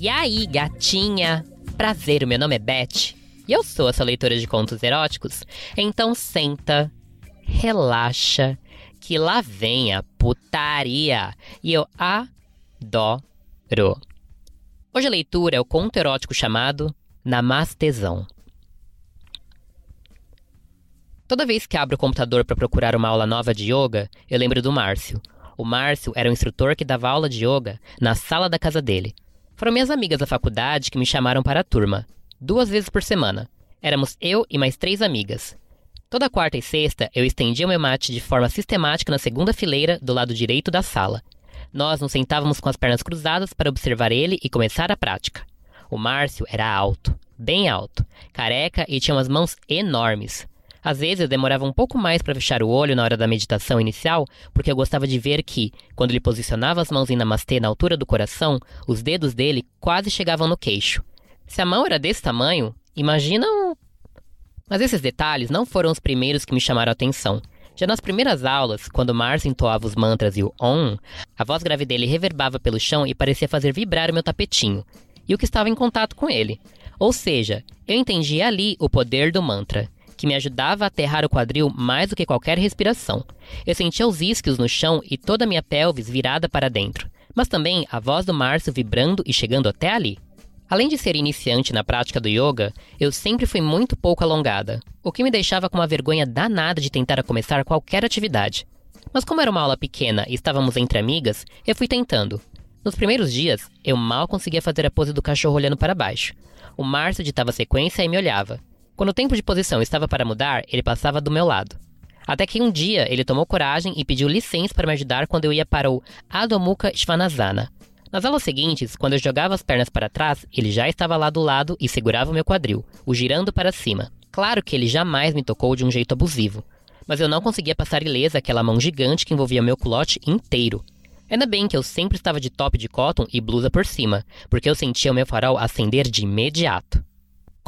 E aí, gatinha? Prazer, meu nome é Beth e eu sou essa leitora de contos eróticos. Então senta, relaxa, que lá vem a putaria e eu adoro. Hoje a leitura é o conto erótico chamado Namastezão. Toda vez que abro o computador para procurar uma aula nova de yoga, eu lembro do Márcio. O Márcio era o instrutor que dava aula de yoga na sala da casa dele. Foram minhas amigas da faculdade que me chamaram para a turma, duas vezes por semana. Éramos eu e mais três amigas. Toda quarta e sexta eu estendia o meu mate de forma sistemática na segunda fileira do lado direito da sala. Nós nos sentávamos com as pernas cruzadas para observar ele e começar a prática. O Márcio era alto, bem alto, careca e tinha umas mãos enormes. Às vezes eu demorava um pouco mais para fechar o olho na hora da meditação inicial, porque eu gostava de ver que, quando ele posicionava as mãos em namastê na altura do coração, os dedos dele quase chegavam no queixo. Se a mão era desse tamanho, imagina um. Mas esses detalhes não foram os primeiros que me chamaram a atenção. Já nas primeiras aulas, quando Mars entoava os mantras e o Om, a voz grave dele reverbava pelo chão e parecia fazer vibrar o meu tapetinho, e o que estava em contato com ele. Ou seja, eu entendi ali o poder do mantra que me ajudava a aterrar o quadril mais do que qualquer respiração. Eu sentia os isquios no chão e toda a minha pelvis virada para dentro, mas também a voz do Márcio vibrando e chegando até ali. Além de ser iniciante na prática do yoga, eu sempre fui muito pouco alongada, o que me deixava com uma vergonha danada de tentar começar qualquer atividade. Mas como era uma aula pequena e estávamos entre amigas, eu fui tentando. Nos primeiros dias, eu mal conseguia fazer a pose do cachorro olhando para baixo. O Márcio ditava sequência e me olhava. Quando o tempo de posição estava para mudar, ele passava do meu lado. Até que um dia ele tomou coragem e pediu licença para me ajudar quando eu ia para o Adho Mukha Svanasana. Nas aulas seguintes, quando eu jogava as pernas para trás, ele já estava lá do lado e segurava o meu quadril, o girando para cima. Claro que ele jamais me tocou de um jeito abusivo, mas eu não conseguia passar ilesa aquela mão gigante que envolvia meu culote inteiro. Ainda bem que eu sempre estava de top de cotton e blusa por cima, porque eu sentia o meu farol acender de imediato.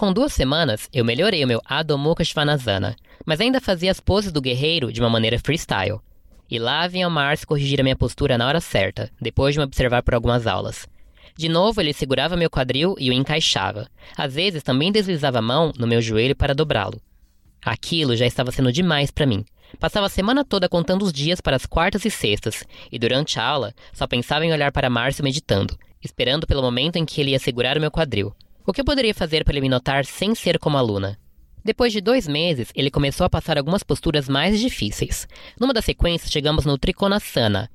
Com duas semanas, eu melhorei o meu Adho Mukha Svanasana, mas ainda fazia as poses do guerreiro de uma maneira freestyle. E lá vinha o Mars corrigir a minha postura na hora certa, depois de me observar por algumas aulas. De novo, ele segurava meu quadril e o encaixava. Às vezes, também deslizava a mão no meu joelho para dobrá-lo. Aquilo já estava sendo demais para mim. Passava a semana toda contando os dias para as quartas e sextas, e durante a aula só pensava em olhar para Márcio meditando, esperando pelo momento em que ele ia segurar o meu quadril. O que eu poderia fazer para ele me notar sem ser como aluna? Depois de dois meses, ele começou a passar algumas posturas mais difíceis. Numa das sequências, chegamos no Trikonasana.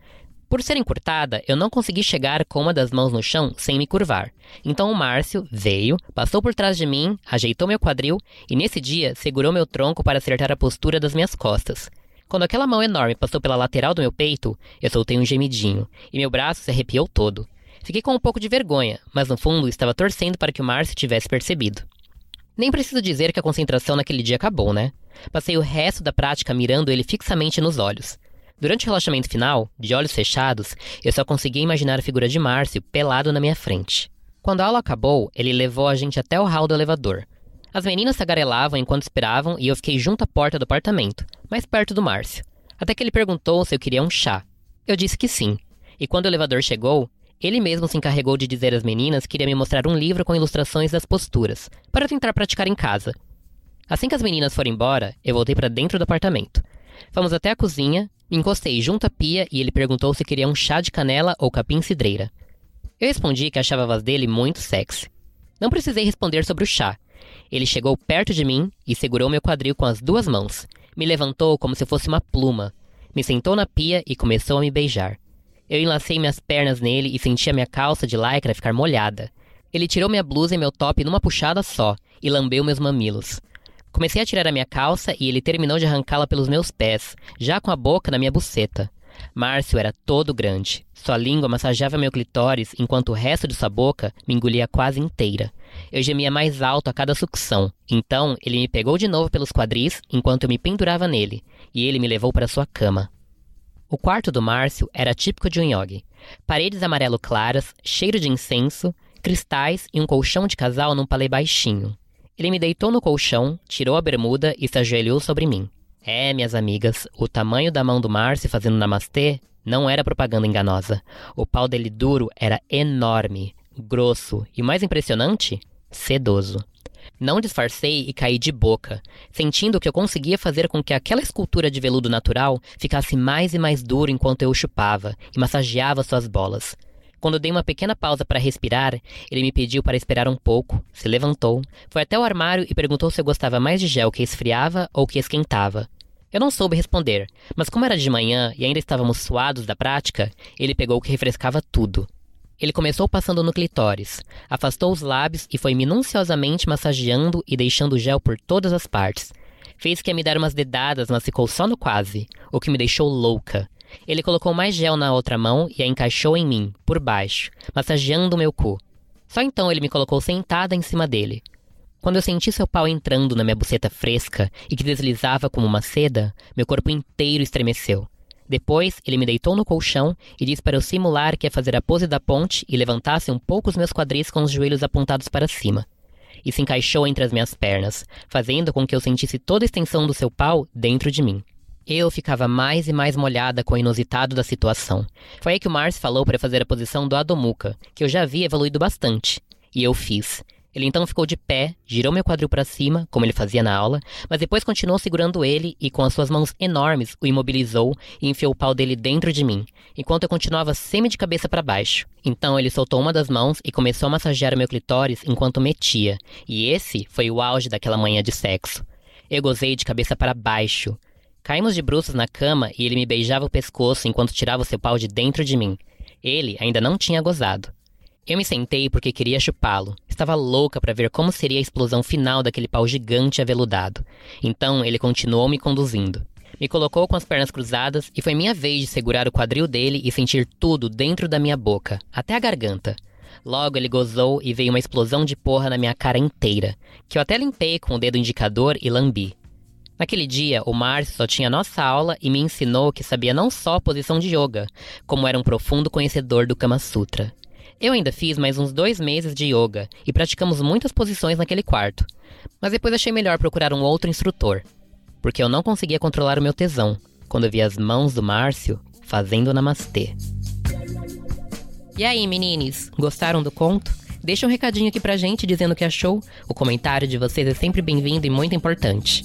Por ser encurtada, eu não consegui chegar com uma das mãos no chão sem me curvar. Então o Márcio veio, passou por trás de mim, ajeitou meu quadril e nesse dia segurou meu tronco para acertar a postura das minhas costas. Quando aquela mão enorme passou pela lateral do meu peito, eu soltei um gemidinho e meu braço se arrepiou todo. Fiquei com um pouco de vergonha, mas no fundo estava torcendo para que o Márcio tivesse percebido. Nem preciso dizer que a concentração naquele dia acabou, né? Passei o resto da prática mirando ele fixamente nos olhos. Durante o relaxamento final, de olhos fechados, eu só conseguia imaginar a figura de Márcio pelado na minha frente. Quando a aula acabou, ele levou a gente até o hall do elevador. As meninas tagarelavam enquanto esperavam e eu fiquei junto à porta do apartamento, mais perto do Márcio. Até que ele perguntou se eu queria um chá. Eu disse que sim. E quando o elevador chegou, ele mesmo se encarregou de dizer às meninas que iria me mostrar um livro com ilustrações das posturas, para tentar praticar em casa. Assim que as meninas foram embora, eu voltei para dentro do apartamento. Fomos até a cozinha, me encostei junto à pia e ele perguntou se queria um chá de canela ou capim cidreira. Eu respondi que achava a voz dele muito sexy. Não precisei responder sobre o chá. Ele chegou perto de mim e segurou meu quadril com as duas mãos. Me levantou como se fosse uma pluma. Me sentou na pia e começou a me beijar. Eu enlacei minhas pernas nele e senti a minha calça de lycra ficar molhada. Ele tirou minha blusa e meu top numa puxada só e lambeu meus mamilos. Comecei a tirar a minha calça e ele terminou de arrancá-la pelos meus pés, já com a boca na minha buceta. Márcio era todo grande. Sua língua massageava meu clitóris enquanto o resto de sua boca me engolia quase inteira. Eu gemia mais alto a cada sucção. Então, ele me pegou de novo pelos quadris enquanto eu me pendurava nele, e ele me levou para sua cama. O quarto do Márcio era típico de um yogi. Paredes amarelo claras, cheiro de incenso, cristais e um colchão de casal num palê baixinho. Ele me deitou no colchão, tirou a bermuda e se ajoelhou sobre mim. É, minhas amigas, o tamanho da mão do Márcio fazendo namastê não era propaganda enganosa. O pau dele duro era enorme, grosso e, mais impressionante, sedoso. Não disfarcei e caí de boca, sentindo que eu conseguia fazer com que aquela escultura de veludo natural ficasse mais e mais dura enquanto eu o chupava e massageava suas bolas. Quando dei uma pequena pausa para respirar, ele me pediu para esperar um pouco, se levantou, foi até o armário e perguntou se eu gostava mais de gel que esfriava ou que esquentava. Eu não soube responder, mas como era de manhã e ainda estávamos suados da prática, ele pegou o que refrescava tudo. Ele começou passando no clitóris, afastou os lábios e foi minuciosamente massageando e deixando gel por todas as partes. Fez que me dar umas dedadas, mas ficou só no quase, o que me deixou louca. Ele colocou mais gel na outra mão e a encaixou em mim, por baixo, massageando meu cu. Só então ele me colocou sentada em cima dele. Quando eu senti seu pau entrando na minha buceta fresca e que deslizava como uma seda, meu corpo inteiro estremeceu. Depois, ele me deitou no colchão e disse para eu simular que ia fazer a pose da ponte e levantasse um pouco os meus quadris com os joelhos apontados para cima. E se encaixou entre as minhas pernas, fazendo com que eu sentisse toda a extensão do seu pau dentro de mim. Eu ficava mais e mais molhada com o inusitado da situação. Foi aí que o Mars falou para fazer a posição do Adomuka, que eu já havia evoluído bastante. E eu fiz. Ele então ficou de pé, girou meu quadril para cima, como ele fazia na aula, mas depois continuou segurando ele e com as suas mãos enormes o imobilizou e enfiou o pau dele dentro de mim, enquanto eu continuava semi de cabeça para baixo. Então ele soltou uma das mãos e começou a massagear o meu clitóris enquanto metia, e esse foi o auge daquela manhã de sexo. Eu gozei de cabeça para baixo. Caímos de bruços na cama e ele me beijava o pescoço enquanto tirava o seu pau de dentro de mim. Ele ainda não tinha gozado. Eu me sentei porque queria chupá-lo. Estava louca para ver como seria a explosão final daquele pau gigante aveludado. Então ele continuou me conduzindo. Me colocou com as pernas cruzadas e foi minha vez de segurar o quadril dele e sentir tudo dentro da minha boca, até a garganta. Logo ele gozou e veio uma explosão de porra na minha cara inteira, que eu até limpei com o dedo indicador e lambi. Naquele dia, o Márcio só tinha nossa aula e me ensinou que sabia não só a posição de yoga, como era um profundo conhecedor do Kama Sutra. Eu ainda fiz mais uns dois meses de yoga e praticamos muitas posições naquele quarto. Mas depois achei melhor procurar um outro instrutor, porque eu não conseguia controlar o meu tesão quando vi as mãos do Márcio fazendo namastê. E aí, menines, gostaram do conto? Deixa um recadinho aqui pra gente dizendo o que achou. O comentário de vocês é sempre bem-vindo e muito importante.